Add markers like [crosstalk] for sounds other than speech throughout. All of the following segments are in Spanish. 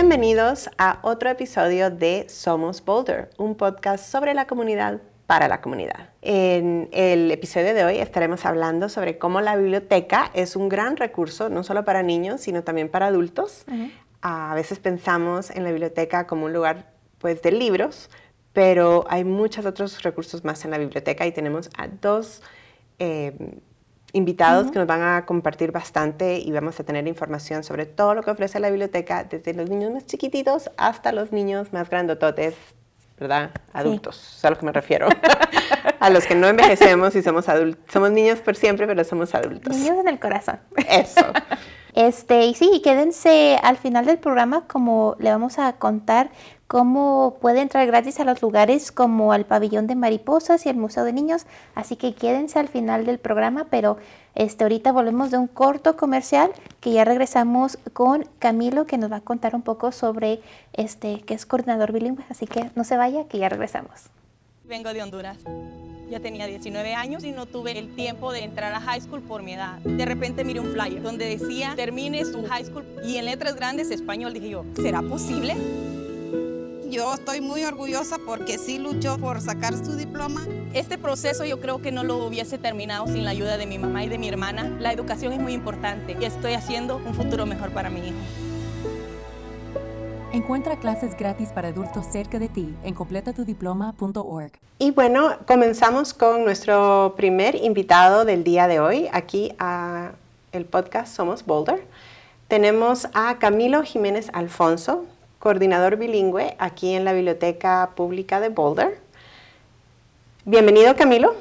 Bienvenidos a otro episodio de Somos Boulder, un podcast sobre la comunidad para la comunidad. En el episodio de hoy estaremos hablando sobre cómo la biblioteca es un gran recurso, no solo para niños, sino también para adultos. A veces pensamos en la biblioteca como un lugar pues, de libros, pero hay muchos otros recursos más en la biblioteca y tenemos a dos eh, invitados que nos van a compartir bastante y vamos a tener información sobre todo lo que ofrece la biblioteca, desde los niños más chiquititos hasta los niños más grandototes, ¿verdad? Adultos, es a lo que me refiero. [laughs] a los que no envejecemos y somos adultos. Somos niños por siempre, pero somos adultos. Niños en el corazón. Eso. [laughs] Este, y sí, quédense al final del programa como le vamos a contar cómo puede entrar gratis a los lugares como al pabellón de mariposas y el Museo de Niños. Así que quédense al final del programa, pero este, ahorita volvemos de un corto comercial que ya regresamos con Camilo que nos va a contar un poco sobre este, que es coordinador bilingüe. Así que no se vaya, que ya regresamos. Vengo de Honduras. Ya tenía 19 años y no tuve el tiempo de entrar a high school por mi edad. De repente miré un flyer donde decía, termine su high school y en letras grandes español. Dije yo, ¿será posible? Yo estoy muy orgullosa porque sí luchó por sacar su diploma. Este proceso yo creo que no lo hubiese terminado sin la ayuda de mi mamá y de mi hermana. La educación es muy importante y estoy haciendo un futuro mejor para mi hijo. Encuentra clases gratis para adultos cerca de ti en completatudiploma.org. Y bueno, comenzamos con nuestro primer invitado del día de hoy, aquí a el podcast Somos Boulder. Tenemos a Camilo Jiménez Alfonso coordinador bilingüe aquí en la Biblioteca Pública de Boulder. Bienvenido, Camilo.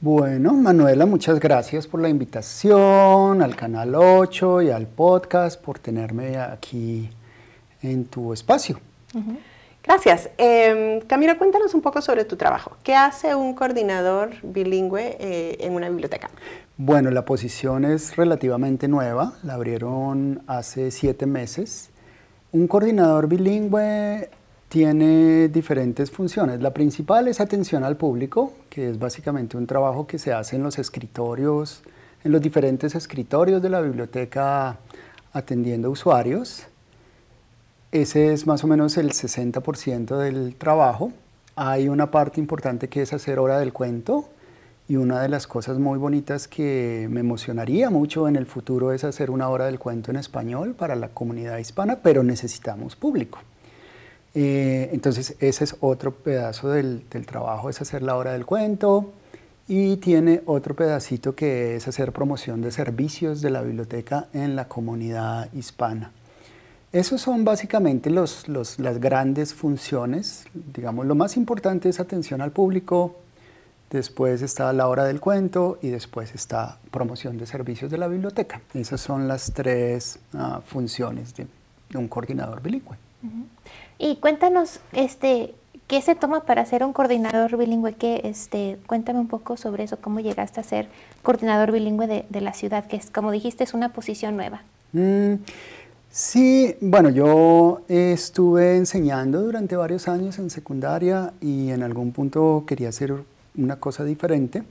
Bueno, Manuela, muchas gracias por la invitación al Canal 8 y al podcast por tenerme aquí en tu espacio. Gracias. Em, Camilo, cuéntanos un poco sobre tu trabajo. ¿Qué hace un coordinador bilingüe eh, en una biblioteca? Bueno, la posición es relativamente nueva. La abrieron hace siete meses un coordinador bilingüe tiene diferentes funciones. La principal es atención al público, que es básicamente un trabajo que se hace en los escritorios, en los diferentes escritorios de la biblioteca atendiendo usuarios. Ese es más o menos el 60% del trabajo. Hay una parte importante que es hacer hora del cuento, y una de las cosas muy bonitas que me emocionaría mucho en el futuro es hacer una hora del cuento en español para la comunidad hispana, pero necesitamos público. Eh, entonces ese es otro pedazo del, trabajo, es hacer la hora del cuento y tiene otro pedacito que es hacer promoción de servicios de la biblioteca en la comunidad hispana. Esos son básicamente los, las grandes funciones. Digamos, lo más importante es atención al público, después está la hora del cuento y después está promoción de servicios de la biblioteca. Esas son las tres ah, funciones de, un coordinador bilingüe. Y cuéntanos, este, ¿qué se toma para ser un coordinador bilingüe? ¿Qué, este, cuéntame un poco sobre eso, cómo llegaste a ser coordinador bilingüe de, la ciudad, que es, como dijiste, es una posición nueva. Mm, sí, bueno, yo estuve enseñando durante varios años en secundaria y en algún punto quería ser una cosa diferente.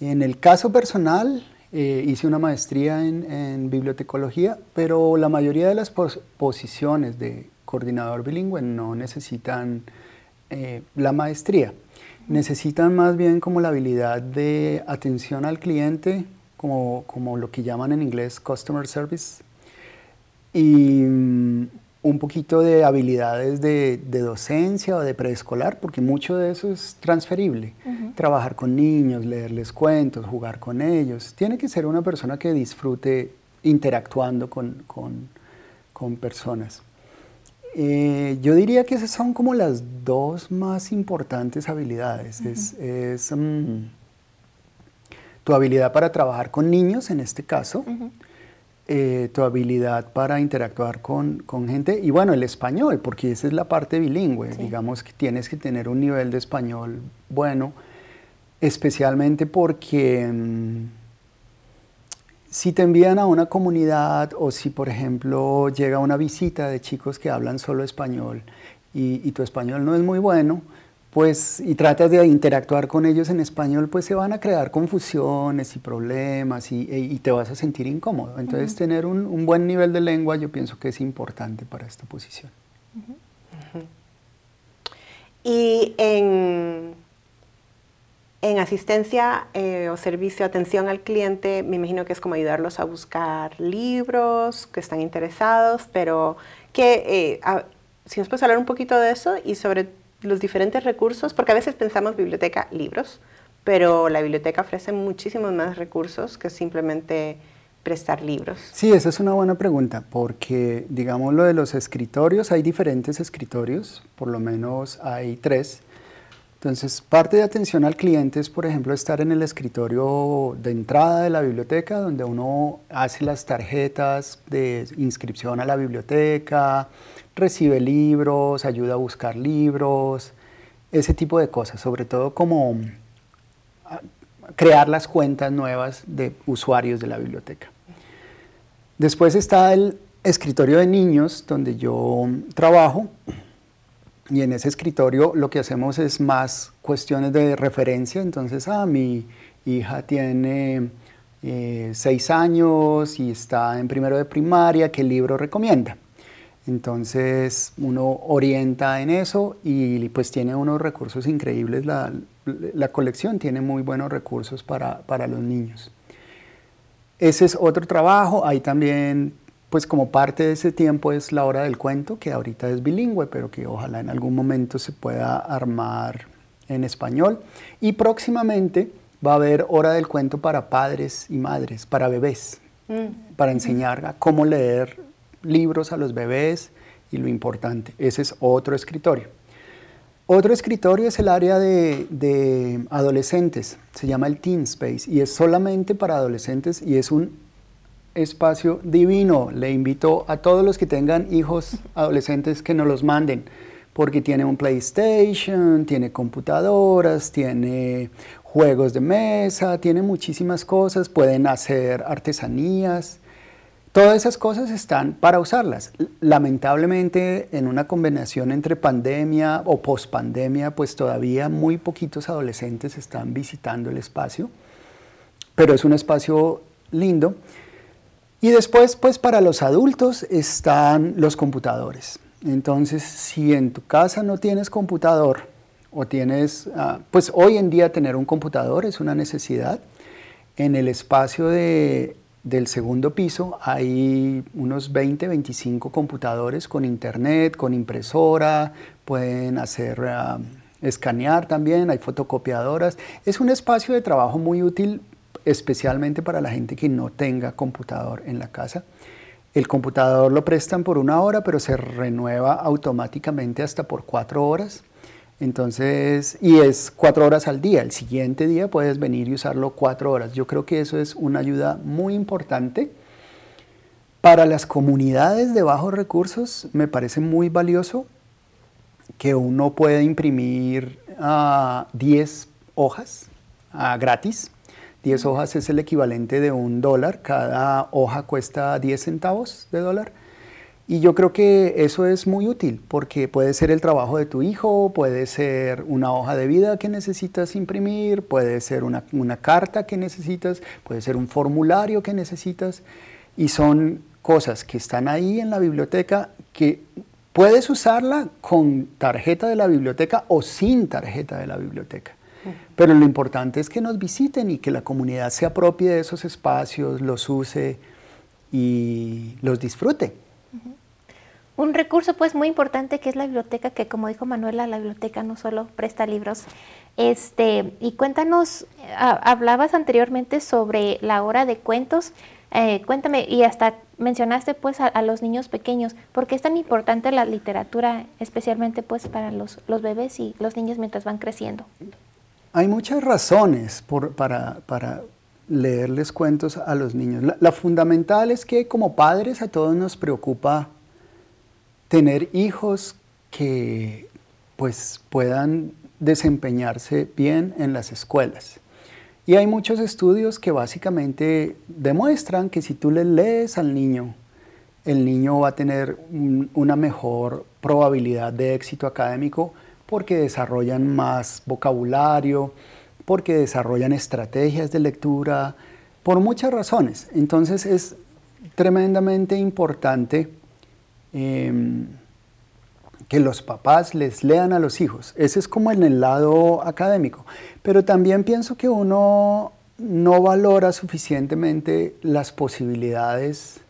En el caso personal, eh, hice una maestría en, bibliotecología, pero la mayoría de las posiciones de coordinador bilingüe no necesitan eh, la maestría. Necesitan más bien como la habilidad de atención al cliente, como, como lo que llaman en inglés customer service. Y mm, un poquito de habilidades de, docencia o de preescolar, porque mucho de eso es transferible. Trabajar con niños, leerles cuentos, jugar con ellos. Tiene que ser una persona que disfrute interactuando con, personas. Eh, yo diría que esas son como las dos más importantes habilidades. Es, mm, tu habilidad para trabajar con niños, en este caso, eh, tu habilidad para interactuar con, gente. Y bueno, el español, porque esa es la parte bilingüe, digamos que tienes que tener un nivel de español bueno, especialmente porque mm, si te envían a una comunidad o si por ejemplo llega una visita de chicos que hablan solo español y, y tu español no es muy bueno, pues, y tratas de interactuar con ellos en español, pues se van a crear confusiones y problemas y, e, y te vas a sentir incómodo. Entonces, tener un, un, buen nivel de lengua yo pienso que es importante para esta posición. Y en, en asistencia eh, o servicio, atención al cliente, me imagino que es como ayudarlos a buscar libros que están interesados, pero que, eh, si nos puedes hablar un poquito de eso y sobre los diferentes recursos, porque a veces pensamos biblioteca, libros, pero la biblioteca ofrece muchísimos más recursos que simplemente prestar libros. Sí, esa es una buena pregunta, porque digamos lo de los escritorios, hay diferentes escritorios, por lo menos hay tres. Entonces, parte de atención al cliente es, por ejemplo, estar en el escritorio de entrada de la biblioteca, donde uno hace las tarjetas de inscripción a la biblioteca, recibe libros, ayuda a buscar libros, ese tipo de cosas, sobre todo como ah, crear las cuentas nuevas de usuarios de la biblioteca. Después está el escritorio de niños, donde yo trabajo, y en ese escritorio lo que hacemos es más cuestiones de referencia. Entonces, ah, mi hija tiene eh, seis años y está en primero de primaria, ¿qué libro recomienda? Entonces uno orienta en eso y pues tiene unos recursos increíbles. La, la colección tiene muy buenos recursos para, para, los niños. Ese es otro trabajo. Hay también, pues como parte de ese tiempo es la hora del cuento, que ahorita es bilingüe, pero que ojalá en algún momento se pueda armar en español. Y próximamente va a haber hora del cuento para padres y madres, para bebés, mm. para enseñar a cómo leer libros a los bebés y lo importante. Ese es otro escritorio. Otro escritorio es el área de, adolescentes, se llama el Teen Space y es solamente para adolescentes y es un espacio divino. Le invito a todos los que tengan hijos adolescentes que nos los manden, porque tiene un PlayStation, tiene computadoras, tiene juegos de mesa, tiene muchísimas cosas, pueden hacer artesanías. Todas esas cosas están para usarlas. Lamentablemente, en una combinación entre pandemia o pospandemia, pues todavía muy poquitos adolescentes están visitando el espacio, pero es un espacio lindo. Y después, pues para los adultos están los computadores. Entonces, si en tu casa no tienes computador o tienes, ah, pues hoy en día tener un computador es una necesidad. En el espacio de del segundo piso hay unos 20, 25 computadores con internet, con impresora, pueden hacer ah, escanear también, hay fotocopiadoras. Es un espacio de trabajo muy útil especialmente para la gente que no tenga computador en la casa. El computador lo prestan por una hora, pero se renueva automáticamente hasta por cuatro horas. Entonces, y es cuatro horas al día. El siguiente día puedes venir y usarlo cuatro horas. Yo creo que eso es una ayuda muy importante. Para las comunidades de bajos recursos me parece muy valioso que uno pueda imprimir 10 ah, hojas uh, gratis. 10 hojas es el equivalente de un dólar. Cada hoja cuesta 10 centavos de dólar. Y yo creo que eso es muy útil porque puede ser el trabajo de tu hijo, puede ser una hoja de vida que necesitas imprimir, puede ser una, carta que necesitas, puede ser un formulario que necesitas. Y son cosas que están ahí en la biblioteca que puedes usarla con tarjeta de la biblioteca o sin tarjeta de la biblioteca. Pero lo importante es que nos visiten y que la comunidad se apropie de esos espacios, los use y los disfrute. Un recurso pues muy importante que es la biblioteca, que como dijo Manuela, la biblioteca no solo presta libros. Este, y cuéntanos, hablabas anteriormente sobre la hora de cuentos. Eh, cuéntame, y hasta mencionaste pues a, los niños pequeños, ¿por qué es tan importante la literatura, especialmente pues para los, los bebés y los niños mientras van creciendo? Hay muchas razones por, para, para, leerles cuentos a los niños. la fundamental es que como padres a todos nos preocupa tener hijos que pues puedan desempeñarse bien en las escuelas. Y hay muchos estudios que básicamente demuestran que si tú le lees al niño, el niño va a tener una mejor probabilidad de éxito académico porque desarrollan más vocabulario, porque desarrollan estrategias de lectura, por muchas razones. Entonces es tremendamente importante em, que los papás les lean a los hijos. Ese es como en el lado académico. Pero también pienso que uno no valora suficientemente las posibilidades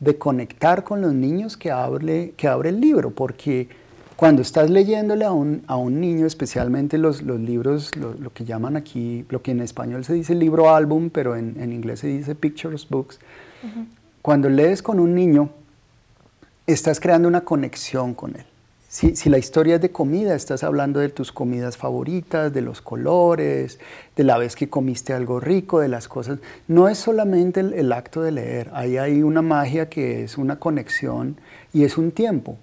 de conectar con los niños que abre, que abre el libro, porque cuando estás leyéndole a un, a un niño, especialmente los, los libros, lo, que llaman aquí, lo que en español se dice libro álbum, pero en, en inglés se dice pictures books, cuando lees con un niño, estás creando una conexión con él. Si, si, la historia es de comida, estás hablando de tus comidas favoritas, de los colores, de la vez que comiste algo rico, de las cosas. No es solamente el, el acto de leer, ahí hay una magia que es una conexión y es un tiempo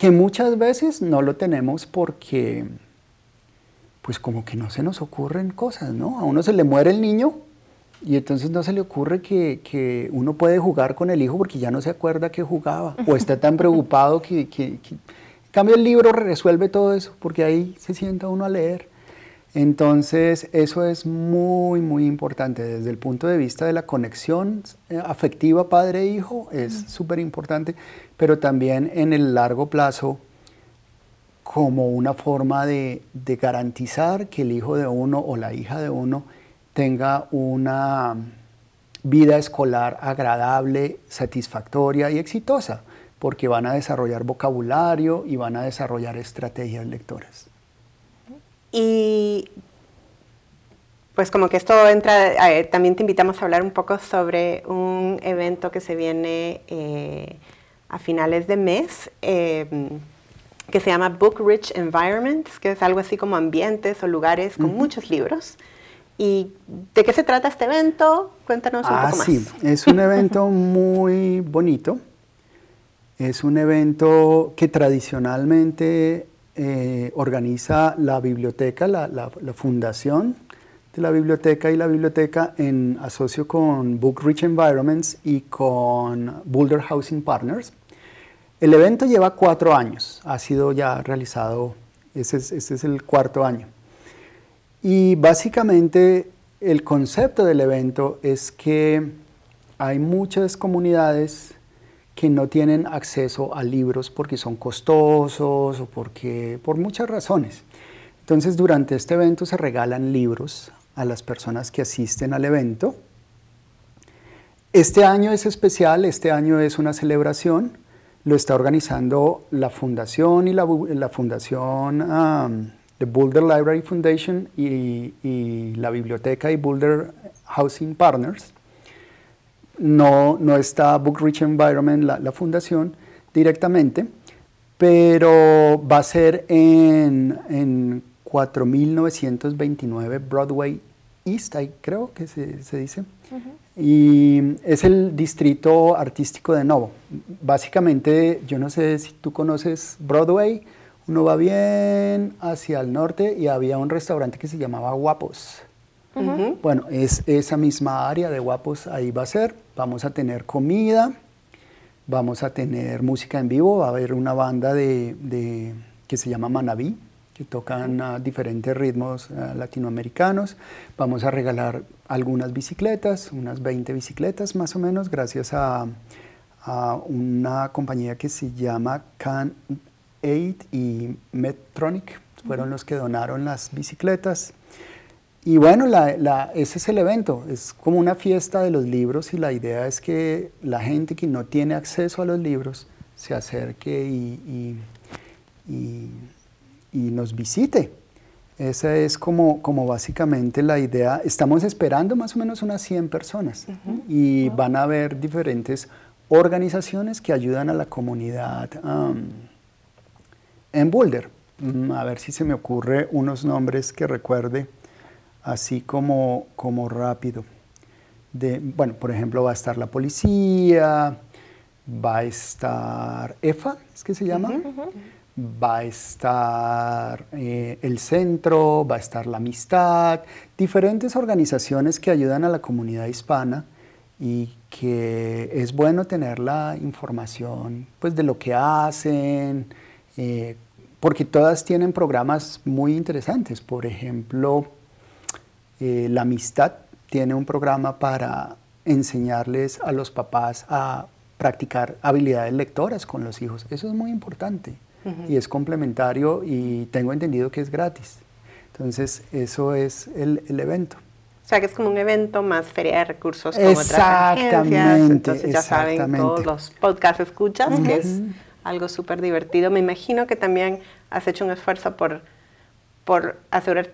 que muchas veces no lo tenemos porque, pues como que no se nos ocurren cosas, ¿no? A uno se le muere el niño y entonces no se le ocurre que, uno puede jugar con el hijo porque ya no se acuerda que jugaba o está tan preocupado que, que, En cambio el libro resuelve todo eso porque ahí se sienta uno a leer. Entonces eso es muy, muy importante desde el punto de vista de la conexión eh, afectiva padre-hijo, es súper importante pero también en el largo plazo como una forma de, garantizar que el hijo de uno o la hija de uno tenga una vida escolar agradable, satisfactoria y exitosa, porque van a desarrollar vocabulario y van a desarrollar estrategias lectoras. Y pues como que esto entra, eh, también te invitamos a hablar un poco sobre un evento que se viene eh, a finales de mes, em, que se llama Book Rich Environments, que es algo así como ambientes o lugares con muchos libros. ¿Y de qué se trata este evento? Cuéntanos un ah, poco más. Sí, es un evento [laughs] muy bonito. Es un evento que tradicionalmente eh, organiza la biblioteca, la, fundación de la biblioteca y la biblioteca en asocio con Book Rich Environments y con Boulder Housing Partners. El evento lleva cuatro años, ha sido ya realizado, ese es, el cuarto año. Y básicamente el concepto del evento es que hay muchas comunidades que no tienen acceso a libros porque son costosos o porque por muchas razones. Entonces, durante este evento se regalan libros a las personas que asisten al evento. Este año es especial, este año es una celebración lo está organizando la fundación y la, fundación um, de Boulder Library Foundation y, la biblioteca y Boulder Housing Partners. No, no está Book Rich Environment, la, fundación, directamente, pero va a ser en, en 4929 Broadway East, creo que se, dice y es el distrito artístico de Novo. Básicamente, yo no sé si tú conoces Broadway, uno va bien hacia el norte y había un restaurante que se llamaba Guapos. Bueno, es esa misma área de Guapos, ahí va a ser. Vamos a tener comida, vamos a tener música en vivo, va a haber una banda de, que se llama Manabí, que tocan diferentes ritmos latinoamericanos. Vamos a regalar algunas bicicletas, unas 20 bicicletas más o menos, gracias a, una compañía que se llama Can 8 y Medtronic. Fueron los que donaron las bicicletas. Y bueno, ese es el evento, es como una fiesta de los libros y la idea es que la gente que no tiene acceso a los libros se acerque y y nos visite. Esa es como, como básicamente la idea. Estamos esperando más o menos unas 100 personas y van a haber diferentes organizaciones que ayudan a la comunidad en Boulder. Mm, a ver si se me ocurre unos nombres que recuerde así como, como rápido. De, bueno, por ejemplo, va a estar la policía, va a estar EFA, es que se llama va a estar eh, el centro, va a estar la amistad, diferentes organizaciones que ayudan a la comunidad hispana y que es bueno tener la información pues, de lo que hacen, eh, porque todas tienen programas muy interesantes. Por ejemplo, eh, la amistad tiene un programa para enseñarles a los papás a practicar habilidades lectoras con los hijos. Eso es muy importante y es complementario y tengo entendido que es gratis. Entonces, eso es el, el evento. O sea, que es como un evento más feria de recursos como otras agencias. Entonces ya saben todos los podcasts escuchas, que es algo súper divertido. Me imagino que también has hecho un esfuerzo por, por asegurar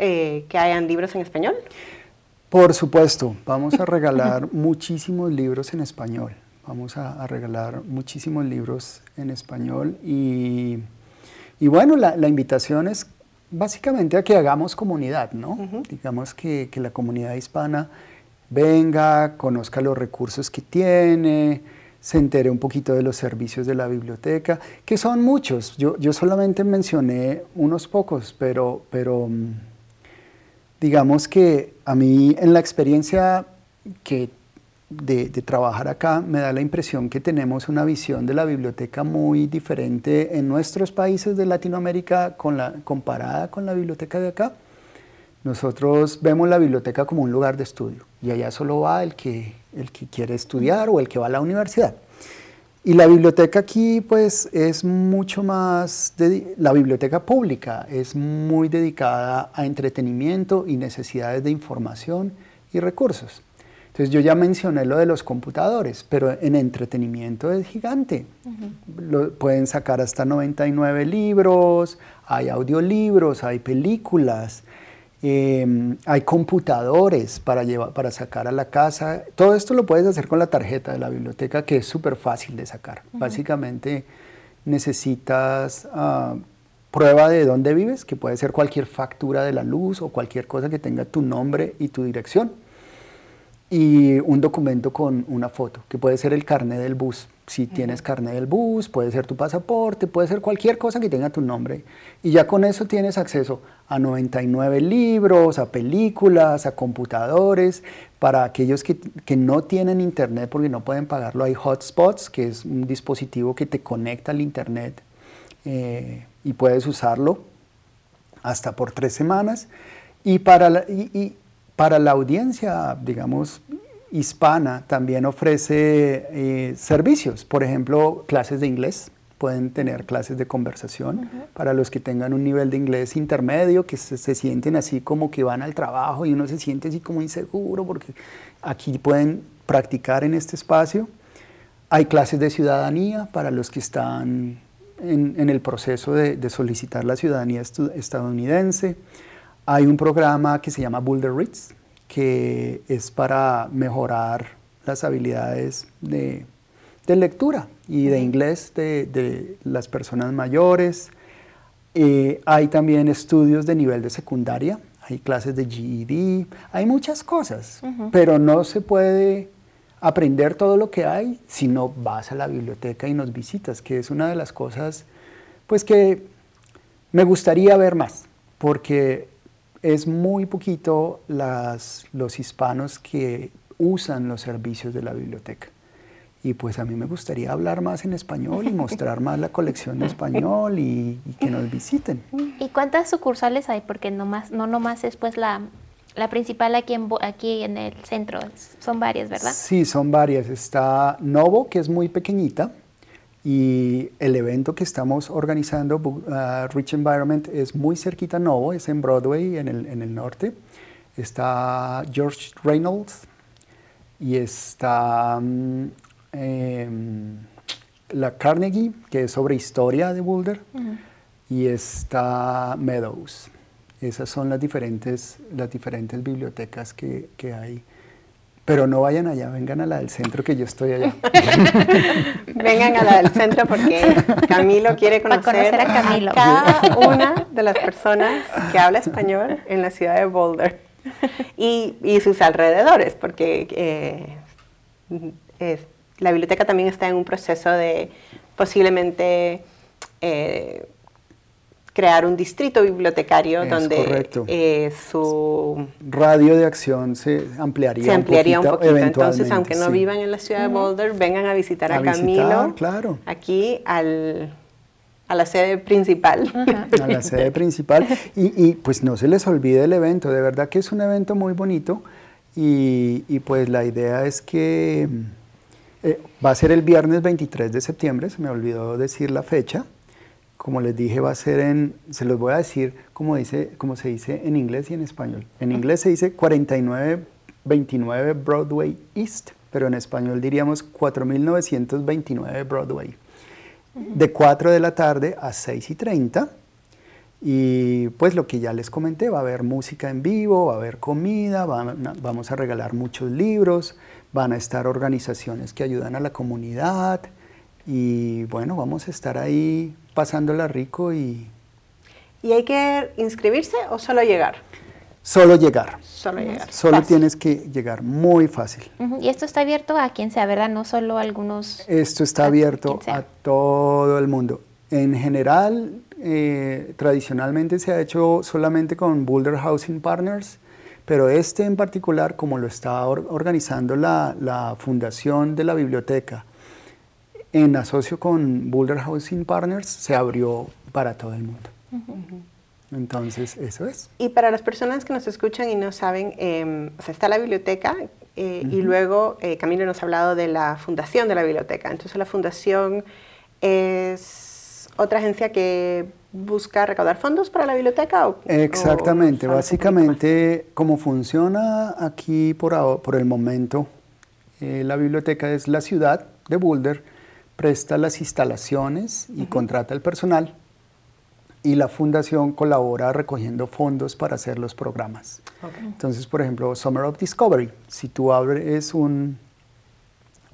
eh, que hayan libros en español. Por supuesto, vamos a regalar [laughs] muchísimos libros en español. Vamos a, regalar muchísimos libros en español y, y bueno, la, la, invitación es básicamente a que hagamos comunidad, ¿no? Digamos que, que, la comunidad hispana venga, conozca los recursos que tiene, se entere un poquito de los servicios de la biblioteca, que son muchos. Yo, yo solamente mencioné unos pocos, pero, pero mm, digamos que a mí en la experiencia que de, trabajar acá me da la impresión que tenemos una visión de la biblioteca muy diferente en nuestros países de Latinoamérica con la, comparada con la biblioteca de acá. Nosotros vemos la biblioteca como un lugar de estudio y allá solo va el que, el que quiere estudiar o el que va a la universidad. Y la biblioteca aquí pues es mucho más, la biblioteca pública es muy dedicada a entretenimiento y necesidades de información y recursos. Entonces yo ya mencioné lo de los computadores, pero en entretenimiento es gigante. lo, pueden sacar hasta 99 libros, hay audiolibros, hay películas, em, hay computadores para, llevar, para sacar a la casa. Todo esto lo puedes hacer con la tarjeta de la biblioteca, que es súper fácil de sacar. Básicamente necesitas ah, prueba de dónde vives, que puede ser cualquier factura de la luz o cualquier cosa que tenga tu nombre y tu dirección y un documento con una foto, que puede ser el carnet del bus. Si tienes carnet del bus, puede ser tu pasaporte, puede ser cualquier cosa que tenga tu nombre. Y ya con eso tienes acceso a 99 libros, a películas, a computadores. Para aquellos que, que no tienen internet porque no pueden pagarlo, hay hotspots, que es un dispositivo que te conecta al internet eh, y puedes usarlo hasta por tres semanas. Y para y, para la audiencia, digamos, hispana, también ofrece eh, servicios, por ejemplo, clases de inglés. Pueden tener clases de conversación para los que tengan un nivel de inglés intermedio, que se, se, sienten así como que van al trabajo y uno se siente así como inseguro, porque aquí pueden practicar en este espacio. Hay clases de ciudadanía para los que están en, el proceso de, de solicitar la ciudadanía estadounidense. Hay un programa que se llama Boulder Reads, que es para mejorar las habilidades de, lectura y de inglés de, las personas mayores. Eh, hay también estudios de nivel de secundaria, hay clases de GED, hay muchas cosas, pero no se puede aprender todo lo que hay si no vas a la biblioteca y nos visitas, que es una de las cosas pues que me gustaría ver más, porque es muy poquito las, los hispanos que usan los servicios de la biblioteca. Y pues a mí me gustaría hablar más en español y mostrar más la colección en español y, que nos visiten. ¿Y cuántas sucursales hay? Porque no, más, no nomás es pues la, la principal aquí en, aquí en el centro, son varias, ¿verdad? Sí, son varias. Está Novo, que es muy pequeñita, y el evento que estamos organizando, uh, Rich Environment, es muy cerquita a Novo, es en Broadway, en el, en el norte. Está George Reynolds y está mm, em, la Carnegie, que es sobre historia de Boulder, y está Meadows. Esas son las diferentes, las diferentes bibliotecas que, que hay pero no vayan allá, vengan a la del centro que yo estoy allá. [laughs] vengan a la del centro porque Camilo quiere conocer, a, Camilo. cada una de las personas que habla español en la ciudad de Boulder y, sus alrededores, porque eh, la biblioteca también está en un proceso de posiblemente... Eh, crear un distrito bibliotecario donde eh, su radio de acción se ampliaría, se ampliaría un poquito. Entonces, aunque no vivan en la ciudad de Boulder, vengan a visitar a, Camilo claro. aquí al, a la sede principal. [laughs] A la sede principal. Y, y, pues no se les olvide el evento, de verdad que es un evento muy bonito y, y pues la idea es que eh, va a ser el viernes 23 de septiembre, se me olvidó decir la fecha. Como les dije, va a ser en, se los voy a decir como, dice, como se dice en inglés y en español. En inglés se dice 4929 Broadway East, pero en español diríamos 4929 Broadway. De 4 de la tarde a 6 y 30. Y pues lo que ya les comenté, va a haber música en vivo, va a haber comida, vamos a regalar muchos libros, van a estar organizaciones que ayudan a la comunidad y bueno, vamos a estar ahí pasándola rico y... ¿Y hay que inscribirse o solo llegar? Solo llegar. Solo llegar. Solo tienes que llegar, muy fácil. Y esto está abierto a quien sea, ¿verdad? No solo a algunos... Esto está abierto a todo el mundo. En general, eh, tradicionalmente se ha hecho solamente con Boulder Housing Partners, pero este en particular, como lo está organizando la, Fundación de la Biblioteca, en asocio con Boulder Housing Partners, se abrió para todo el mundo. Entonces, eso es. Y para las personas que nos escuchan y no saben, em, o sea, está la biblioteca eh, y luego eh, Camilo nos ha hablado de la fundación de la biblioteca. Entonces, la fundación es otra agencia que busca recaudar fondos para la biblioteca? O, Exactamente, básicamente como funciona aquí por, por el momento, eh, la biblioteca es la ciudad de Boulder, presta las instalaciones y contrata el personal y la fundación colabora recogiendo fondos para hacer los programas. Entonces, por ejemplo, Summer of Discovery, si tú abres un,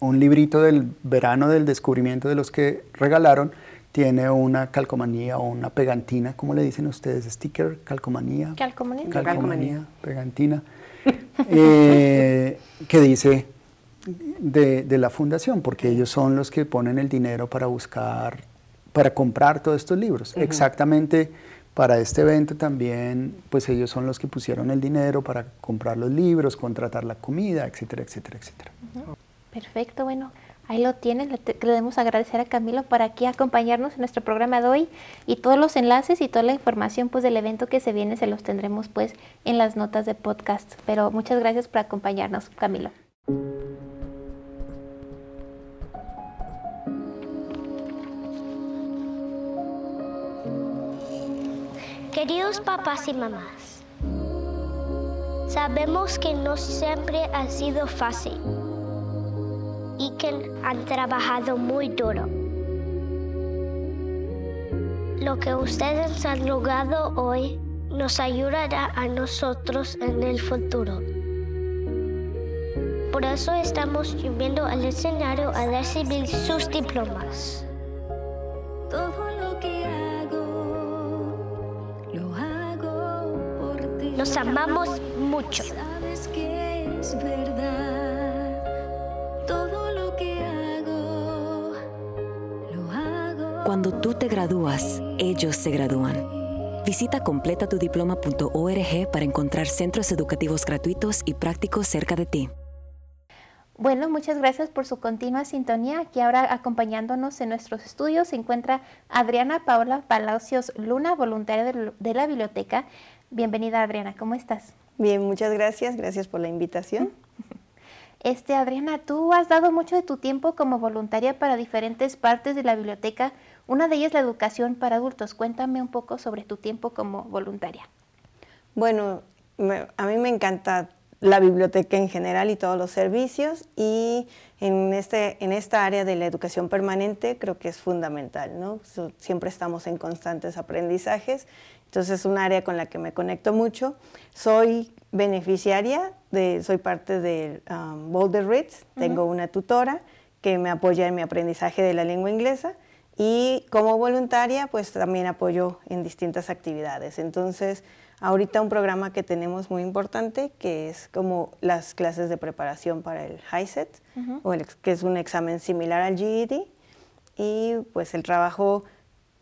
un librito del verano del descubrimiento de los que regalaron, tiene una calcomanía o una pegantina, ¿cómo le dicen ustedes? ¿Sticker? ¿Calcomanía? Calcomanía. Calcomanía, pegantina, [laughs] eh, que dice de, la fundación, porque ellos son los que ponen el dinero para buscar, para comprar todos estos libros. Exactamente para este evento también, pues ellos son los que pusieron el dinero para comprar los libros, contratar la comida, etcétera, etcétera, etcétera. Perfecto, bueno. Ahí lo tienen, le queremos agradecer a Camilo por aquí acompañarnos en nuestro programa de hoy y todos los enlaces y toda la información pues del evento que se viene se los tendremos pues en las notas de podcast. Pero muchas gracias por acompañarnos, Camilo. Queridos papás y mamás, sabemos que no siempre ha sido fácil y que han trabajado muy duro. Lo que ustedes han logrado hoy nos ayudará a nosotros en el futuro. Por eso estamos subiendo al escenario a recibir sus diplomas. Los amamos mucho. Sabes que es verdad. Cuando tú te gradúas, ellos se gradúan. Visita completatudiploma.org para encontrar centros educativos gratuitos y prácticos cerca de ti. Bueno, muchas gracias por su continua sintonía. Aquí ahora acompañándonos en nuestros estudios se encuentra Adriana Paula Palacios Luna, voluntaria de la biblioteca. Bienvenida Adriana, ¿cómo estás? Bien, muchas gracias. Gracias por la invitación. [laughs] Este, Adriana, tú has dado mucho de tu tiempo como voluntaria para diferentes partes de la biblioteca. Una de ellas la educación para adultos. Cuéntame un poco sobre tu tiempo como voluntaria. Bueno, a mí me encanta la biblioteca en general y todos los servicios y en, este, en esta área de la educación permanente creo que es fundamental, ¿no? siempre estamos en constantes aprendizajes, entonces es un área con la que me conecto mucho. Soy beneficiaria, de, soy parte de um, Boulder Reads, tengo una tutora que me apoya en mi aprendizaje de la lengua inglesa y como voluntaria pues también apoyo en distintas actividades. Entonces, ahorita un programa que tenemos muy importante que es como las clases de preparación para el HiSET, o que es un examen similar al GED y pues el trabajo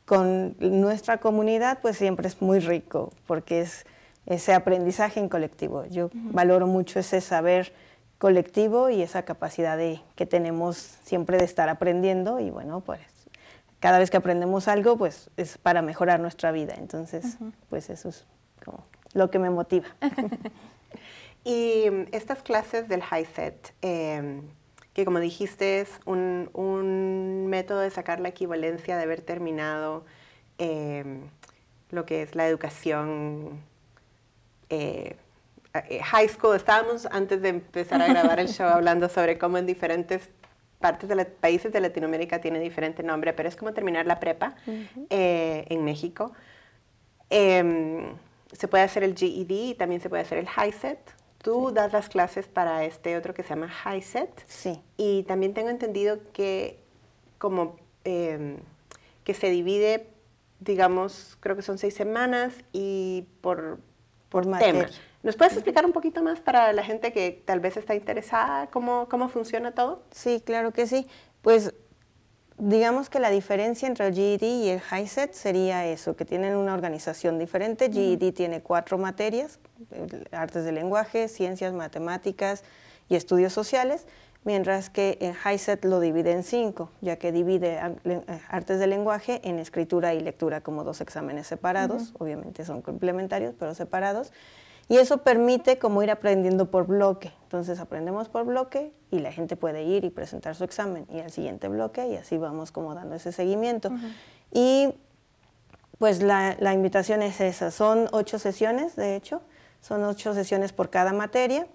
con nuestra comunidad pues siempre es muy rico porque es ese aprendizaje en colectivo. Yo valoro mucho ese saber colectivo y esa capacidad de, que tenemos siempre de estar aprendiendo y bueno, pues cada vez que aprendemos algo, pues es para mejorar nuestra vida. Entonces, pues eso es como lo que me motiva. [laughs] y mm, estas clases del HiSET, eh, que como dijiste es un, un, método de sacar la equivalencia de haber terminado eh, lo que es la educación eh, eh, high school. Estábamos antes de empezar a grabar el show [laughs] hablando sobre cómo en diferentes partes de los países de Latinoamérica tiene diferente nombre, pero es como terminar la prepa eh, en México. Se puede hacer el GED y también se puede hacer el HiSET. Tú das las clases para este otro que se llama HiSET. Sí. Y también tengo entendido que como em, que se divide, digamos, creo que son seis semanas y por, por tema. ¿Nos puedes explicar un poquito más para la gente que tal vez está interesada cómo, cómo funciona todo? Sí, claro que sí. Pues digamos que la diferencia entre el GED y el HiSET sería eso, que tienen una organización diferente. GED tiene cuatro materias, artes del lenguaje, ciencias, matemáticas y estudios sociales, mientras que el HiSET lo divide en cinco, ya que divide eh, artes del lenguaje en escritura y lectura como dos exámenes separados, obviamente son complementarios, pero separados. Y eso permite como ir aprendiendo por bloque. Entonces aprendemos por bloque y la gente puede ir y presentar su examen y al siguiente bloque y así vamos como dando ese seguimiento. Y pues la, la, invitación es esa. Son ocho sesiones, de hecho. Son ocho sesiones por cada materia.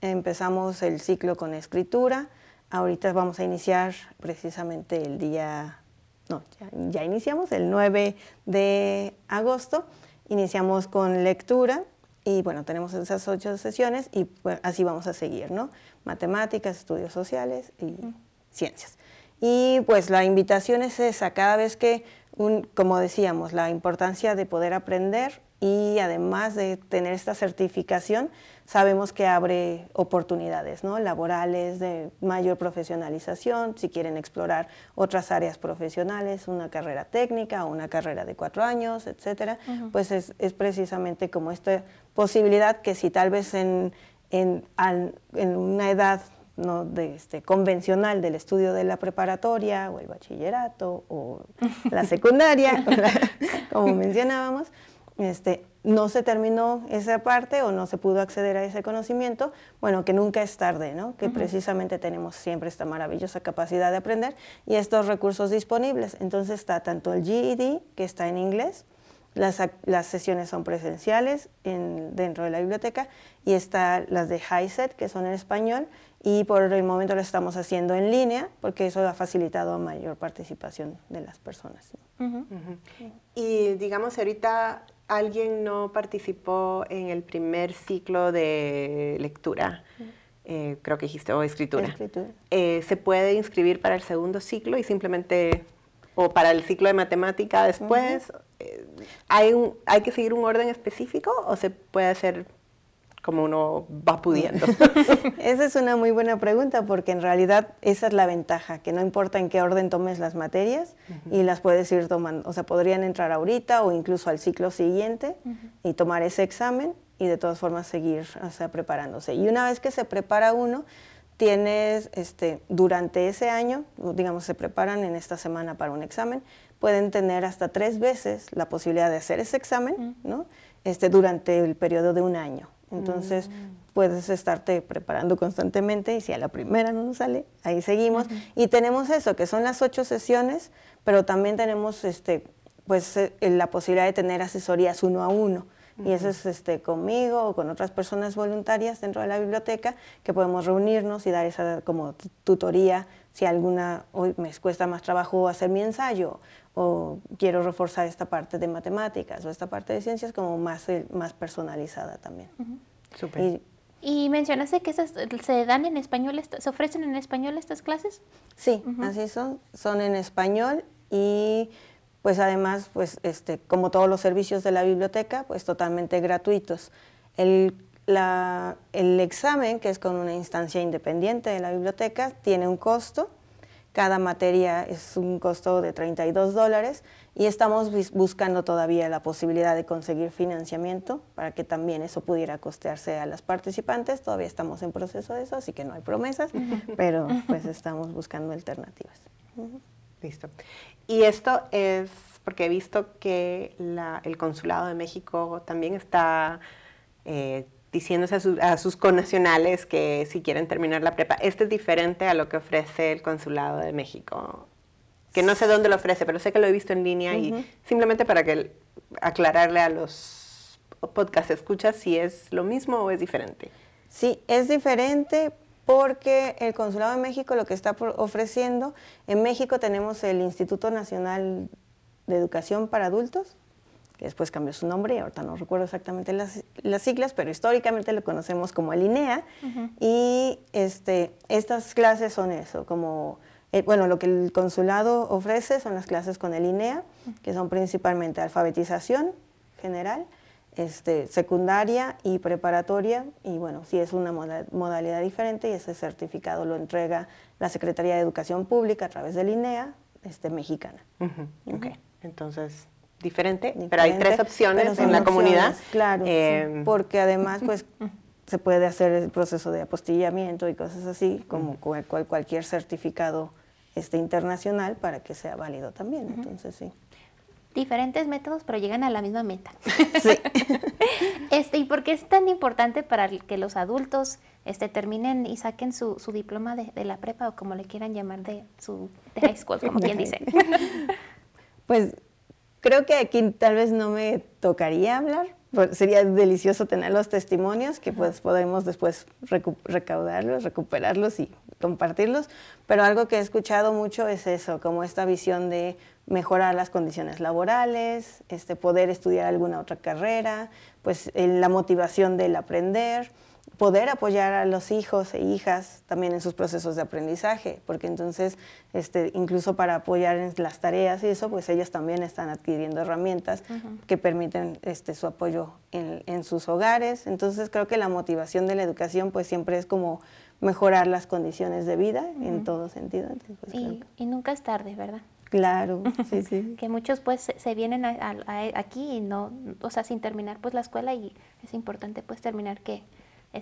Empezamos el ciclo con escritura. Ahorita vamos a iniciar precisamente el día, no, ya, ya iniciamos el 9 de agosto. Iniciamos con lectura y bueno, tenemos esas ocho sesiones y así vamos a seguir, ¿no? Matemáticas, estudios sociales y ciencias. Y pues la invitación es esa, cada vez que, un, como decíamos, la importancia de poder aprender y además de tener esta certificación, sabemos que abre oportunidades ¿no? laborales de mayor profesionalización, si quieren explorar otras áreas profesionales, una carrera técnica o una carrera de cuatro años, etcétera, pues es, es, precisamente como esta posibilidad que si tal vez en, en, en una edad ¿no? de, este, convencional del estudio de la preparatoria o el bachillerato o la [laughs] secundaria, [laughs] como mencionábamos, este, no se terminó esa parte o no se pudo acceder a ese conocimiento, bueno, que nunca es tarde, ¿no? que precisamente tenemos siempre esta maravillosa capacidad de aprender y estos recursos disponibles. Entonces está tanto el GED, que está en inglés, las, las sesiones son presenciales en, dentro de la biblioteca y está las de HiSET, que son en español, y por el momento lo estamos haciendo en línea porque eso ha facilitado mayor participación de las personas. Y digamos, ahorita alguien no participó en el primer ciclo de lectura, eh, creo que dijiste, o escritura, eh, ¿se puede inscribir para el segundo ciclo y simplemente, o para el ciclo de matemática después? Eh, ¿hay, ¿Hay que seguir un orden específico o se puede hacer como uno va [laughs] pudiendo? esa es una muy buena pregunta porque en realidad esa es la ventaja, que no importa en qué orden tomes las materias y las puedes ir tomando, o sea, podrían entrar ahorita o incluso al ciclo siguiente y tomar ese examen y de todas formas seguir o sea, preparándose. Y una vez que se prepara uno, tienes este, durante ese año, digamos, se preparan en esta semana para un examen, pueden tener hasta tres veces la posibilidad de hacer ese examen, ¿no? Este, durante el periodo de un año. Entonces, puedes estarte preparando constantemente y si a la primera no nos sale, ahí seguimos. Y tenemos eso, que son las ocho sesiones, pero también tenemos este, pues, eh, la posibilidad de tener asesorías uno a uno. Y eso es este, conmigo o con otras personas voluntarias dentro de la biblioteca que podemos reunirnos y dar esa como tutoría si alguna, hoy me cuesta más trabajo hacer mi ensayo o quiero reforzar esta parte de matemáticas o esta parte de ciencias como más, eh, más personalizada también. Y, y, mencionaste que esas se dan en español, ¿se ofrecen en español estas clases? Sí, así son, son en español y pues además, pues este, como todos los servicios de la biblioteca, pues totalmente gratuitos. El, la, el examen, que es con una instancia independiente de la biblioteca, tiene un costo, cada materia es un costo de 32 dólares y estamos buscando todavía la posibilidad de conseguir financiamiento para que también eso pudiera costearse a las participantes. Todavía estamos en proceso de eso, así que no hay promesas, [laughs] pero pues estamos buscando alternativas. Listo. Y esto es porque he visto que la- el Consulado de México también está eh, diciéndose a, su- a sus connacionales que si quieren terminar la prepa, este es diferente a lo que ofrece el Consulado de México. Que no sé dónde lo ofrece, pero sé que lo he visto en línea y simplemente para que aclararle a los podcast escuchas si es lo mismo o es diferente. Sí, es diferente porque el Consulado de México lo que está ofreciendo, en México tenemos el Instituto Nacional de Educación para Adultos, que después cambió su nombre y ahorita no recuerdo exactamente las, las siglas, pero históricamente lo conocemos como el INEA. Y este, estas clases son eso, como, eh, bueno, lo que el consulado ofrece son las clases con el INEA, que son principalmente alfabetización general, este, secundaria y preparatoria, y bueno, sí es una moda- modalidad diferente y ese certificado lo entrega la Secretaría de Educación Pública a través del INEA este, mexicana. Ujú, ok. Entonces, diferente, pero hay tres opciones en la comunidad. Claro, sí, Eh, porque además pues [laughs] se puede hacer el proceso de apostillamiento y cosas así, como cual- cual- cualquier certificado este, internacional para que sea válido también. Entonces sí. Diferentes métodos, pero llegan a la misma meta. [laughs] Sí. [laughs] Este, ¿Y por qué es tan importante para que los adultos este, terminen y saquen su, su diploma de, de la prepa o como le quieran llamar de su de high school, como quien dice? Pues creo que aquí tal vez no me tocaría hablar. pues, Sería delicioso tener los testimonios que pues podemos después recu- recaudarlos, recuperarlos y compartirlos. Pero algo que he escuchado mucho es eso, como esta visión de mejorar las condiciones laborales, este, poder estudiar alguna otra carrera, pues la motivación del aprender, poder apoyar a los hijos e hijas también en sus procesos de aprendizaje, porque entonces este, incluso para apoyar en las tareas y eso, pues ellas también están adquiriendo herramientas que permiten este, su apoyo en, en sus hogares. Entonces creo que la motivación de la educación pues siempre es como mejorar las condiciones de vida en todo sentido. Entonces, pues, Y, que- y nunca es tarde, ¿verdad? claro, [laughs] sí, sí. Que muchos pues se, vienen a- a- a- aquí y no, o sea, sin terminar pues la escuela y es importante pues terminar que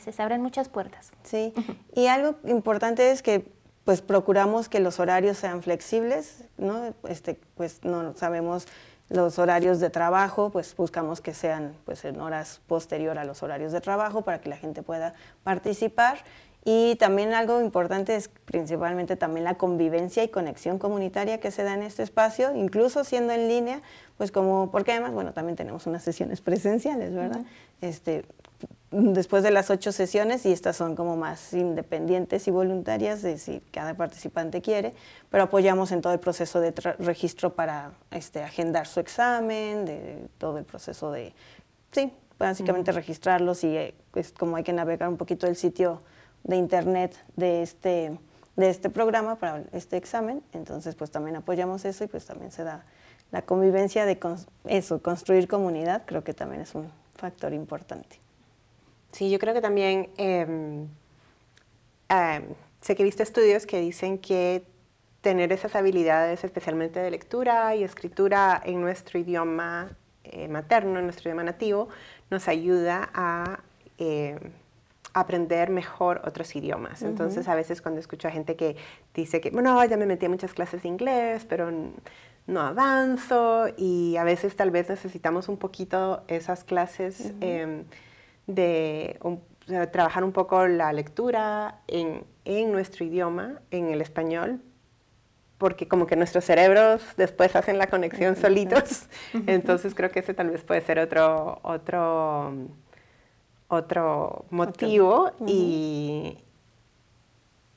se abren muchas puertas. Sí, y algo importante es que pues procuramos que los horarios sean flexibles, ¿no? Este, pues no sabemos los horarios de trabajo, pues buscamos que sean pues en horas posterior a los horarios de trabajo para que la gente pueda participar. Y también algo importante es principalmente también la convivencia y conexión comunitaria que se da en este espacio, incluso siendo en línea, pues como, porque además, bueno, también tenemos unas sesiones presenciales, ¿verdad? este, después de las ocho sesiones, y estas son como más independientes y voluntarias, de si cada participante quiere, pero apoyamos en todo el proceso de registro para este, agendar su examen, de todo el proceso de, sí, básicamente registrarlos y eh, pues, como hay que navegar un poquito el sitio de internet de este, de este programa para este examen, entonces pues también apoyamos eso y pues también se da la convivencia de cons- eso, construir comunidad, creo que también es un factor importante. Sí, yo creo que también em, em, sé que he visto estudios que dicen que tener esas habilidades, especialmente de lectura y escritura en nuestro idioma eh, materno, en nuestro idioma nativo, nos ayuda a em, aprender mejor otros idiomas. Entonces, a veces cuando escucho a gente que dice que, bueno, ya me metí a muchas clases de inglés, pero no avanzo, y a veces tal vez necesitamos un poquito esas clases de un- o sea, trabajar un poco la lectura en, en nuestro idioma, en el español, porque como que nuestros cerebros después hacen la conexión solitos. [laughs] Entonces creo que ese tal vez puede ser otro, otro, otro motivo y,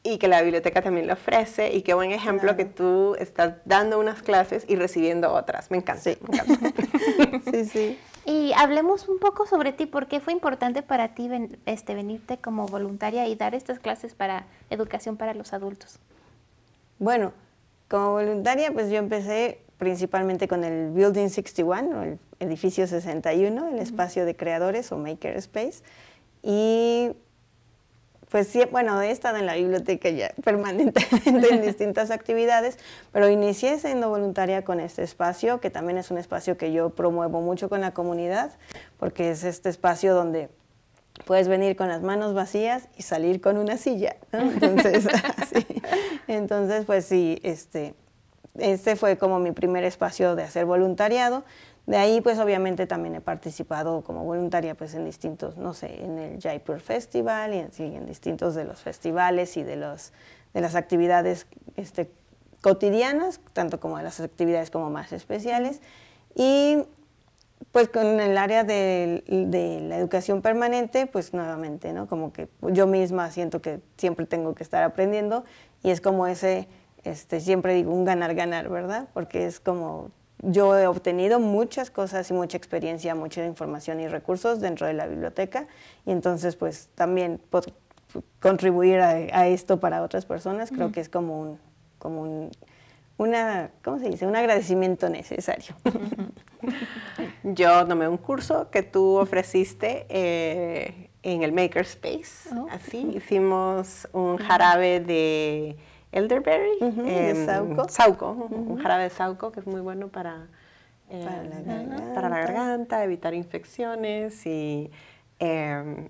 y que la biblioteca también lo ofrece y qué buen ejemplo que tú estás dando unas clases y recibiendo otras. Me encanta. Sí. me encanta. [laughs] Sí, sí. Y hablemos un poco sobre ti, ¿por qué fue importante para ti ven- este, venirte como voluntaria y dar estas clases para educación para los adultos? Bueno, como voluntaria, pues yo empecé principalmente con el Building 61, o el edificio 61, el espacio de creadores o Maker Space. Y pues sí, bueno, he estado en la biblioteca ya [laughs] permanentemente en distintas actividades, pero inicié siendo voluntaria con este espacio, que también es un espacio que yo promuevo mucho con la comunidad, porque es este espacio donde puedes venir con las manos vacías y salir con una silla, ¿no? [laughs] Entonces, [laughs] así. Entonces, pues sí, este, este fue como mi primer espacio de hacer voluntariado. De ahí, pues obviamente también he participado como voluntaria pues en distintos, no sé, en el Jaipur Festival y en, distintos de los festivales y de, los, de las actividades este, cotidianas, tanto como de las actividades como más especiales. Y pues con el área de, de, la educación permanente, pues nuevamente, ¿no? Como que yo misma siento que siempre tengo que estar aprendiendo y es como ese, este, siempre digo, un ganar-ganar, ¿verdad? Porque es como yo he obtenido muchas cosas y mucha experiencia, mucha información y recursos dentro de la biblioteca y entonces pues también contribuir a, esto para otras personas creo que es como un, como un, una, ¿cómo se dice? Un agradecimiento necesario. [laughs] Yo tomé un curso que tú ofreciste eh, en el Makerspace. Oh. Así, hicimos un jarabe de elderberry, de sauco. sauco un jarabe de sauco que es muy bueno para, eh, para, la, garganta. evitar infecciones y, eh,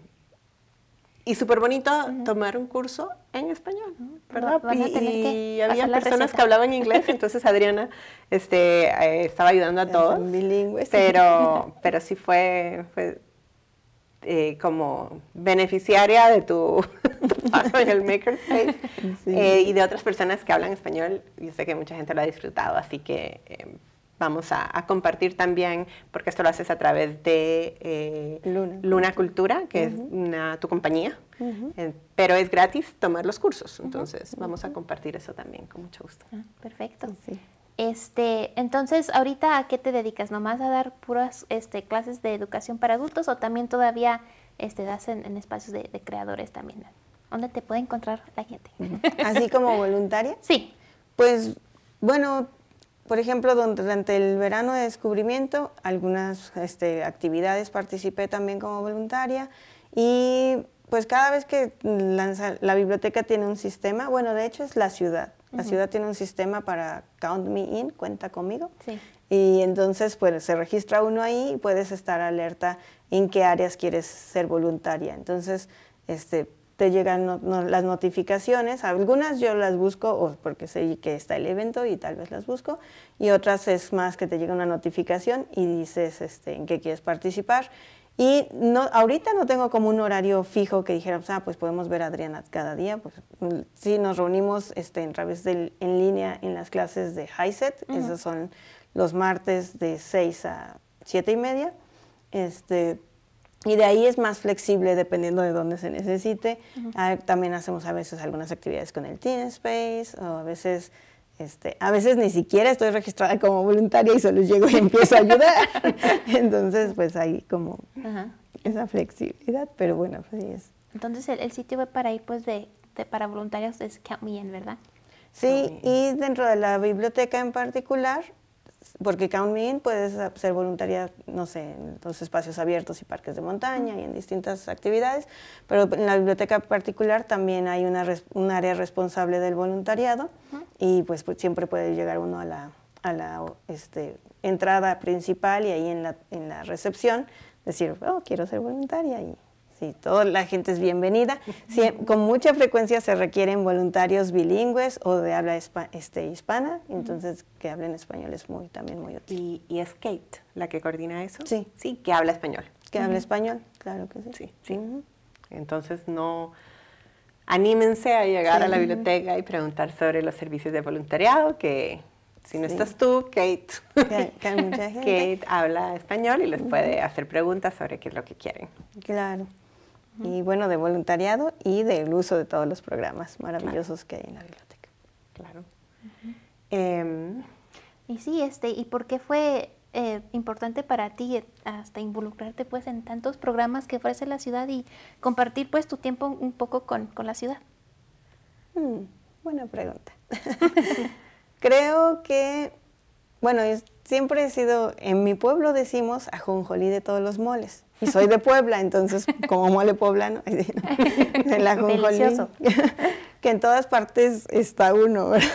y súper bonito tomar un curso en español, ¿verdad? y, había personas que hablaban inglés, [laughs] entonces Adriana este, eh, estaba ayudando a todos. Bilingües. Pero, [laughs] pero sí fue, fue eh, como beneficiaria de tu trabajo [laughs] en el Makerspace eh, y de otras personas que hablan español. Yo sé que mucha gente lo ha disfrutado, así que eh, vamos a, compartir también, porque esto lo haces a través de Luna. Cultura, que es una, tu compañía, pero es gratis tomar los cursos, entonces vamos a compartir eso también con mucho gusto. Ah, perfecto. Sí. Este, entonces, ahorita a qué te dedicas? ¿Nomás a dar puras este, clases de educación para adultos o también todavía este, das en, espacios de, creadores también? ¿Dónde te puede encontrar la gente? ¿Así [laughs] como voluntaria? Sí. Pues, bueno, por ejemplo, durante el verano de descubrimiento, algunas este, actividades participé también como voluntaria y pues cada vez que lanza, la biblioteca tiene un sistema, bueno, de hecho es la ciudad, la ciudad tiene un sistema para Count Me In, cuenta conmigo. Sí. Y entonces pues se registra uno ahí y puedes estar alerta en qué áreas quieres ser voluntaria. Entonces, este, te llegan las notificaciones, algunas yo las busco porque sé que está el evento y tal vez las busco, y otras es más que te llega una notificación y dices este, en qué quieres participar y no, ahorita no tengo como un horario fijo que dijéramos, ah, pues podemos ver a Adriana cada día. Pues mm, sí, nos reunimos este, en través de, en línea en las clases de HiSet, esos son los martes de 6 a 7 y media. Este, y de ahí es más flexible dependiendo de dónde se necesite. Ah, también hacemos a veces algunas actividades con el Teen Space, o a veces este, a veces ni siquiera estoy registrada como voluntaria y solo llego y empiezo a ayudar. [laughs] Entonces, pues hay como esa flexibilidad, pero bueno, pues es. Entonces, el, sitio web para ir, pues, de, para voluntarios es Count Me In, ¿verdad? Sí, y dentro de la biblioteca en particular, porque Count Me In puedes ser voluntaria, no sé, en los espacios abiertos y parques de montaña y en distintas actividades, pero en la biblioteca particular también hay una, un área responsable del voluntariado y pues, pues, siempre puede llegar uno a la, a la este, entrada principal y ahí en la, en la recepción decir, oh, quiero ser voluntaria y Sí, toda la gente es bienvenida. con mucha frecuencia se requieren voluntarios bilingües o de habla este, hispana, entonces que hablen español es muy, también muy útil. ¿Y, es Kate la que coordina eso? Sí. Sí, que habla español. Que habla español, claro que sí. Sí, sí. Entonces no... Anímense a llegar a la biblioteca y preguntar sobre los servicios de voluntariado, que si no estás tú, Kate, [laughs] Kate habla español y les puede hacer preguntas sobre qué es lo que quieren. Claro y bueno, de voluntariado y del uso de todos los programas maravillosos que hay en la biblioteca. Claro. Em, y sí, este, ¿y por qué fue eh, importante para ti hasta involucrarte pues en tantos programas que ofrece la ciudad y compartir pues tu tiempo un poco con, la ciudad? Hmm, buena pregunta. [laughs] Creo que, bueno, siempre he sido, en mi pueblo decimos ajonjolí de todos los moles. Y soy de Puebla, entonces como mole poblano, [laughs] el ajonjolí, [laughs] que en todas partes está uno, ¿verdad?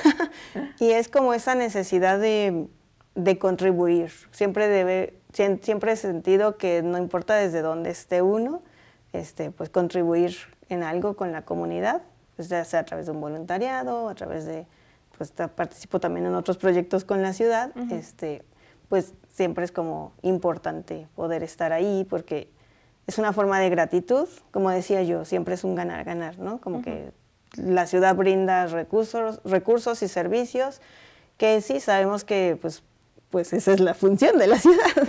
Y es como esa necesidad de, de contribuir. Siempre, debe, siempre he sentido que no importa desde dónde esté uno, este, pues contribuir en algo con la comunidad, pues ya sea a través de un voluntariado, a través de pues participo también en otros proyectos con la ciudad, este, pues siempre es como importante poder estar ahí porque es una forma de gratitud, como decía yo, siempre es un ganar-ganar, ¿no? Como que la ciudad brinda recursos, recursos y servicios que sí sabemos que pues, pues esa es la función de la [laughs] ciudad,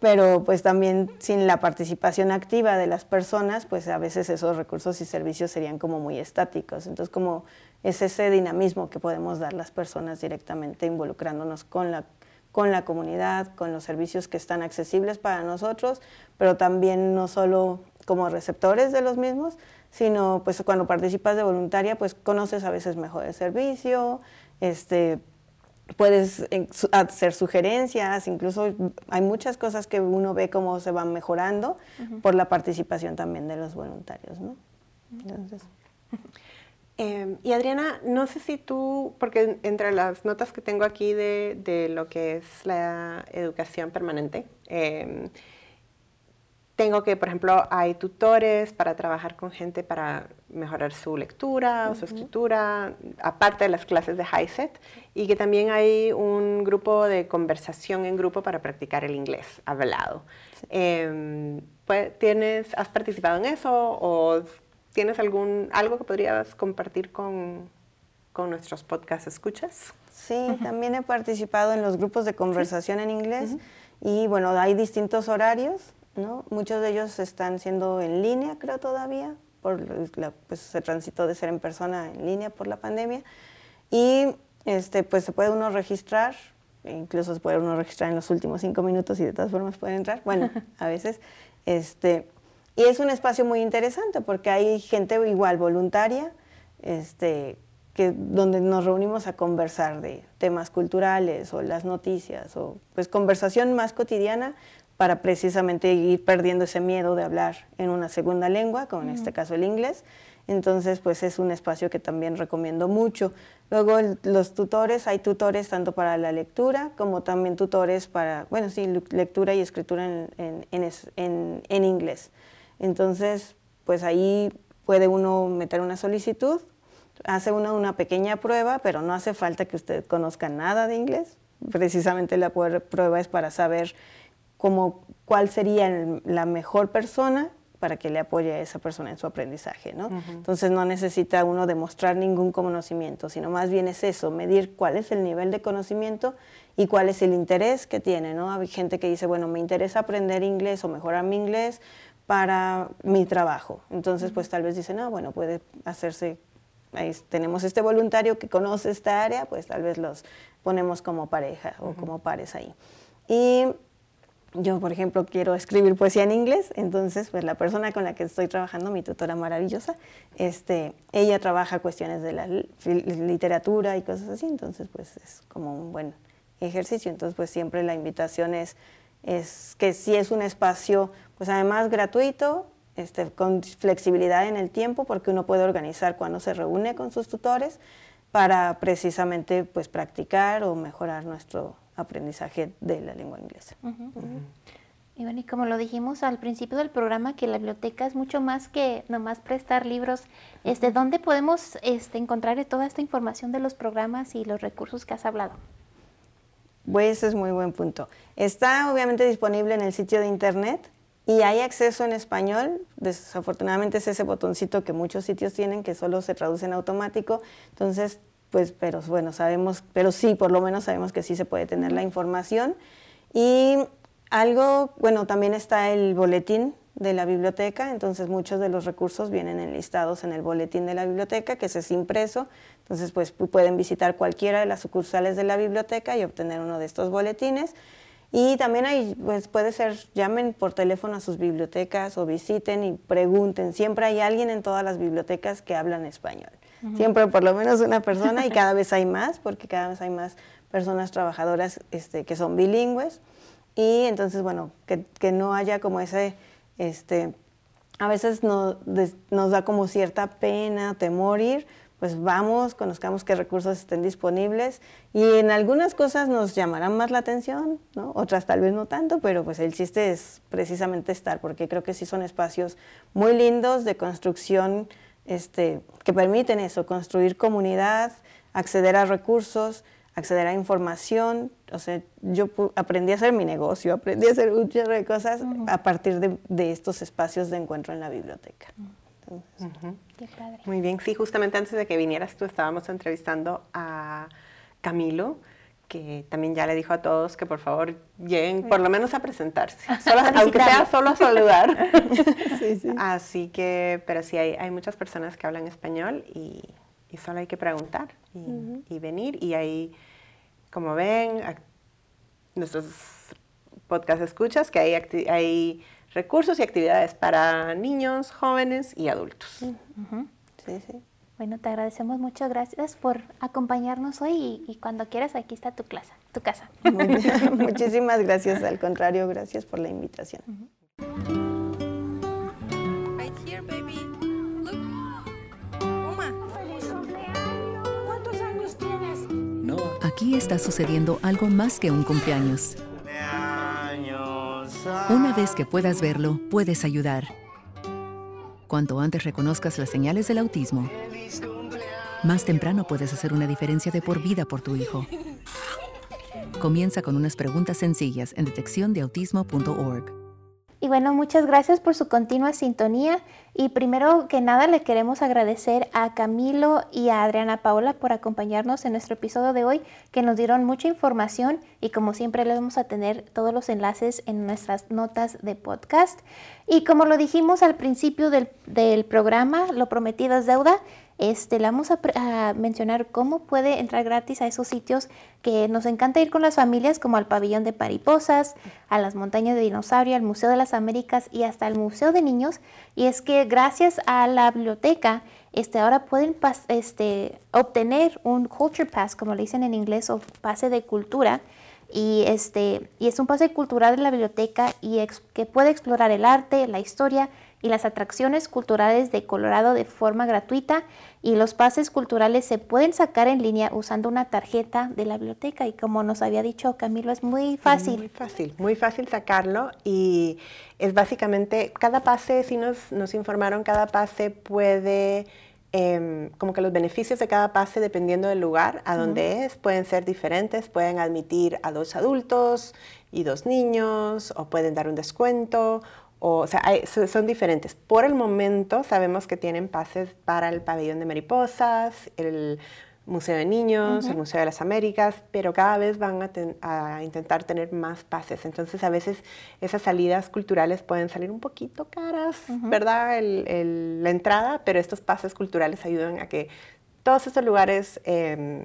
pero pues también sin la participación activa de las personas, pues a veces esos recursos y servicios serían como muy estáticos. Entonces como es ese dinamismo que podemos dar las personas directamente involucrándonos con la con la comunidad, con los servicios que están accesibles para nosotros, pero también no solo como receptores de los mismos, sino pues cuando participas de voluntaria, pues conoces a veces mejor el servicio, este, puedes hacer sugerencias, incluso hay muchas cosas que uno ve cómo se van mejorando por la participación también de los voluntarios, ¿no? Entonces. [laughs] Em, y Adriana, no sé si tú, porque entre las notas que tengo aquí de, lo que es la educación permanente, em, tengo que, por ejemplo, hay tutores para trabajar con gente para mejorar su lectura o su escritura, aparte de las clases de HiSET, y que también hay un grupo de conversación en grupo para practicar el inglés hablado. Em, pues, ¿tienes, ¿Has participado en eso o ¿Tienes algún, algo que podrías compartir con, con nuestros podcast escuchas? Sí, también he participado en los grupos de conversación en inglés y bueno, hay distintos horarios, ¿no? Muchos de ellos están siendo en línea, creo todavía, por la, pues, el tránsito de ser en persona en línea por la pandemia. Y este, pues se puede uno registrar, incluso se puede uno registrar en los últimos cinco minutos y de todas formas puede entrar, bueno, [laughs] a veces. Este, y es un espacio muy interesante porque hay gente igual voluntaria, este, que, donde nos reunimos a conversar de temas culturales o las noticias o pues conversación más cotidiana para precisamente ir perdiendo ese miedo de hablar en una segunda lengua, como en este caso el inglés. Entonces, pues es un espacio que también recomiendo mucho. Luego, los tutores, hay tutores tanto para la lectura como también tutores para, bueno, sí, lectura y escritura en, en, en inglés. Entonces, pues ahí puede uno meter una solicitud, hace uno una pequeña prueba, pero no hace falta que usted conozca nada de inglés. Precisamente la prueba es para saber cómo, cuál sería la mejor persona para que le apoye a esa persona en su aprendizaje, ¿no? Entonces no necesita uno demostrar ningún conocimiento, sino más bien es eso, medir cuál es el nivel de conocimiento y cuál es el interés que tiene, ¿no? Hay gente que dice, bueno, me interesa aprender inglés o mejorar mi inglés, para mi trabajo. Entonces, pues tal vez dicen, no, bueno, puede hacerse, tenemos este voluntario que conoce esta área, pues tal vez los ponemos como pareja o como pares ahí. Y yo, por ejemplo, quiero escribir poesía en inglés, entonces, pues la persona con la que estoy trabajando, mi tutora maravillosa, este, ella trabaja cuestiones de la literatura y cosas así, entonces, pues es como un buen ejercicio. Entonces, pues siempre la invitación es, es que si es un espacio pues además gratuito, este, con flexibilidad en el tiempo, porque uno puede organizar cuando se reúne con sus tutores para precisamente pues, practicar o mejorar nuestro aprendizaje de la lengua inglesa. Y bueno, y como lo dijimos al principio del programa, que la biblioteca es mucho más que nomás prestar libros. Este, ¿Dónde podemos este, encontrar toda esta información de los programas y los recursos que has hablado? Pues ese es muy buen punto. Está obviamente disponible en el sitio de internet y hay acceso en español, desafortunadamente es ese botoncito que muchos sitios tienen que solo se traduce en automático, entonces, pues, pero bueno, sabemos, pero sí, por lo menos sabemos que sí se puede tener la información. Y algo, bueno, también está el boletín de la biblioteca, entonces muchos de los recursos vienen enlistados en el boletín de la biblioteca, que es impreso, entonces pues pueden visitar cualquiera de las sucursales de la biblioteca y obtener uno de estos boletines. Y también hay, pues puede ser, llamen por teléfono a sus bibliotecas o visiten y pregunten. Siempre hay alguien en todas las bibliotecas que hablan español. Siempre por lo menos una persona y cada vez hay más, porque cada vez hay más personas trabajadoras este, que son bilingües. Y entonces, bueno, que, que no haya como ese, este, a veces no, nos da como cierta pena, temor ir, pues vamos, conozcamos qué recursos estén disponibles y en algunas cosas nos llamarán más la atención, ¿no? otras tal vez no tanto, pero pues el chiste es precisamente estar, porque creo que sí son espacios muy lindos de construcción este, que permiten eso, construir comunidad, acceder a recursos, acceder a información. O sea, yo aprendí a hacer mi negocio, aprendí a hacer muchas cosas a partir de, estos espacios de encuentro en la biblioteca. Qué padre. Muy bien, sí, justamente antes de que vinieras tú estábamos entrevistando a Camilo, que también ya le dijo a todos que por favor lleguen por lo menos a presentarse, aunque sea solo a saludar. [laughs] sí, sí. Así que, pero sí, hay, hay, muchas personas que hablan español y, y solo hay que preguntar y, y, venir. Y ahí, como ven, nuestros podcast escuchas que hay, hay recursos y actividades para niños, jóvenes y adultos. Sí, sí. Bueno, te agradecemos mucho, gracias por acompañarnos hoy y, cuando quieras aquí está tu clase, tu casa. [laughs] Muchísimas gracias, al contrario, gracias por la invitación. Aquí está sucediendo algo más que un cumpleaños. Una vez que puedas verlo, puedes ayudar. Cuanto antes reconozcas las señales del autismo, más temprano puedes hacer una diferencia de por vida por tu hijo. Comienza con unas preguntas sencillas en detecciondeautismo.org. Y bueno, muchas gracias por su continua sintonía. Y primero que nada le queremos agradecer a Camilo y a Adriana Paola por acompañarnos en nuestro episodio de hoy, que nos dieron mucha información y como siempre les vamos a tener todos los enlaces en nuestras notas de podcast. Y como lo dijimos al principio del, del programa, lo prometido es deuda. Este, le vamos a, mencionar cómo puede entrar gratis a esos sitios que nos encanta ir con las familias, como al pabellón de mariposas, a las montañas de dinosaurio, al Museo de las Américas y hasta el Museo de Niños. Y es que gracias a la biblioteca, este, ahora pueden este, obtener un Culture Pass, como le dicen en inglés, o pase de cultura. Y, este, y es un pase cultural de la biblioteca y que puede explorar el arte, la historia, y las atracciones culturales de Colorado de forma gratuita y los pases culturales se pueden sacar en línea usando una tarjeta de la biblioteca y como nos había dicho Camilo es muy fácil. Muy fácil, muy fácil sacarlo y es básicamente, cada pase, si nos, nos informaron, cada pase puede... Em, como que los beneficios de cada pase, dependiendo del lugar a donde es, pueden ser diferentes. Pueden admitir a dos adultos y dos niños, o pueden dar un descuento, o, sea, son diferentes. Por el momento sabemos que tienen pases para el pabellón de mariposas, el Museo de Niños, el Museo de las Américas, pero cada vez van a, intentar tener más pases. Entonces a veces esas salidas culturales pueden salir un poquito caras, ¿verdad? la entrada, pero estos pases culturales ayudan a que todos estos lugares, em,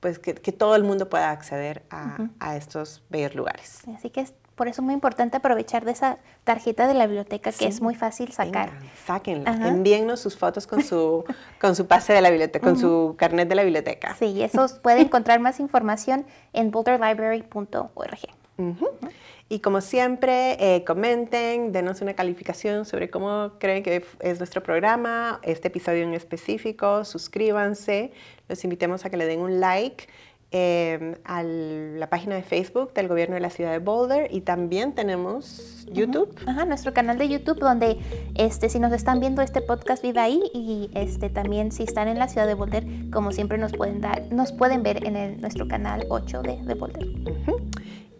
pues que, todo el mundo pueda acceder a, a estos bellos lugares. Así que por eso es muy importante aprovechar de esa tarjeta de la biblioteca que es muy fácil sacar. Venga, sáquenla, envíennos sus fotos con su, [laughs] con su pase de la biblioteca, con su carnet de la biblioteca. Sí, eso [laughs] puede encontrar más información en boulderlibrary.org. Y como siempre, eh, comenten, denos una calificación sobre cómo creen que es nuestro programa, este episodio en específico, suscríbanse, los invitemos a que le den un like Em, a la página de Facebook del gobierno de la ciudad de Boulder y también tenemos YouTube. Ajá, nuestro canal de YouTube donde este, si nos están viendo este podcast vive ahí y este, también si están en la ciudad de Boulder, como siempre nos pueden, dar, nos pueden ver en el, nuestro canal 8 de, de Boulder.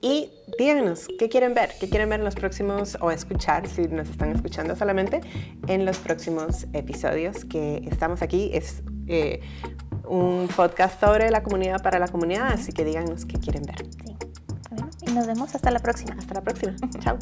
Y díganos qué quieren ver, qué quieren ver en los próximos, o escuchar si nos están escuchando solamente, en los próximos episodios que estamos aquí. Es eh, un podcast sobre la comunidad para la comunidad, así que díganos qué quieren ver. Sí. y nos vemos hasta la próxima. Hasta la próxima. Chao.